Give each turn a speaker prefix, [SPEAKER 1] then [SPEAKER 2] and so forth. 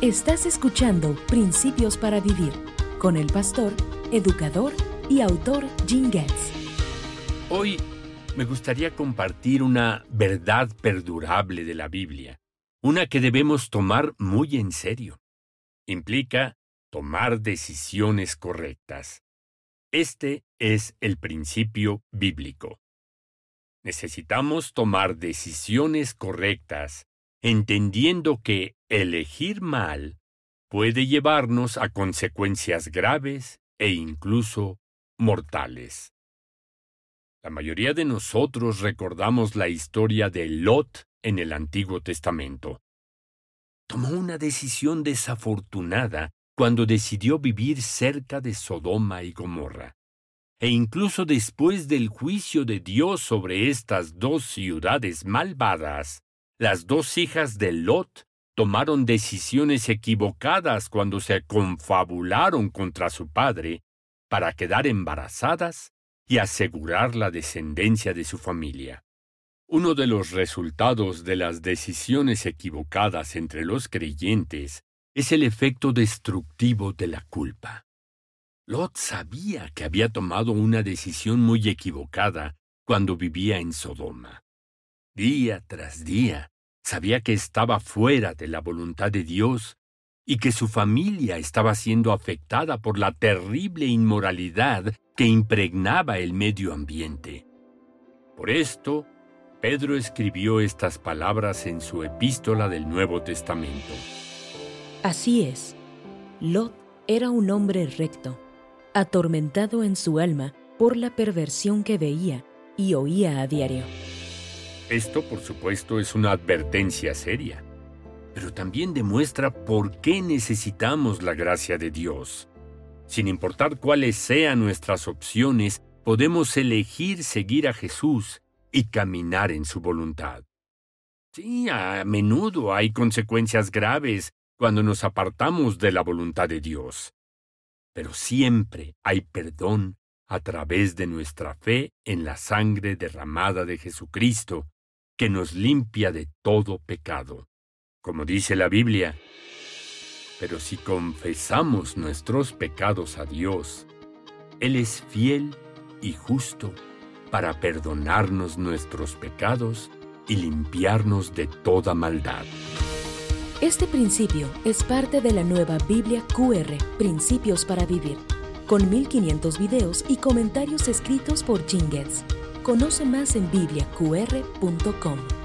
[SPEAKER 1] Estás escuchando Principios para Vivir con el pastor, educador y autor Jim Getz.
[SPEAKER 2] Hoy me gustaría compartir una verdad perdurable de la Biblia, una que debemos tomar muy en serio. Implica tomar decisiones correctas. Este es el principio bíblico. Necesitamos tomar decisiones correctas entendiendo que elegir mal puede llevarnos a consecuencias graves e incluso mortales. La mayoría de nosotros recordamos la historia de Lot en el Antiguo Testamento. Tomó una decisión desafortunada cuando decidió vivir cerca de Sodoma y Gomorra. E incluso después del juicio de Dios sobre estas dos ciudades malvadas, las dos hijas de Lot tomaron decisiones equivocadas cuando se confabularon contra su padre para quedar embarazadas y asegurar la descendencia de su familia. Uno de los resultados de las decisiones equivocadas entre los creyentes es el efecto destructivo de la culpa. Lot sabía que había tomado una decisión muy equivocada cuando vivía en Sodoma. Día tras día, sabía que estaba fuera de la voluntad de Dios y que su familia estaba siendo afectada por la terrible inmoralidad que impregnaba el medio ambiente. Por esto, Pedro escribió estas palabras en su epístola del Nuevo Testamento.
[SPEAKER 1] Así es, Lot era un hombre recto, atormentado en su alma por la perversión que veía y oía a diario.
[SPEAKER 2] Esto, por supuesto, es una advertencia seria, pero también demuestra por qué necesitamos la gracia de Dios. Sin importar cuáles sean nuestras opciones, podemos elegir seguir a Jesús y caminar en su voluntad. Sí, a menudo hay consecuencias graves cuando nos apartamos de la voluntad de Dios, pero siempre hay perdón a través de nuestra fe en la sangre derramada de Jesucristo, que nos limpia de todo pecado. Como dice la Biblia, pero si confesamos nuestros pecados a Dios, Él es fiel y justo para perdonarnos nuestros pecados y limpiarnos de toda maldad.
[SPEAKER 1] Este principio es parte de la nueva Biblia QR, Principios para Vivir, con 1500 videos y comentarios escritos por Jim Conoce más en bibliaqr.com.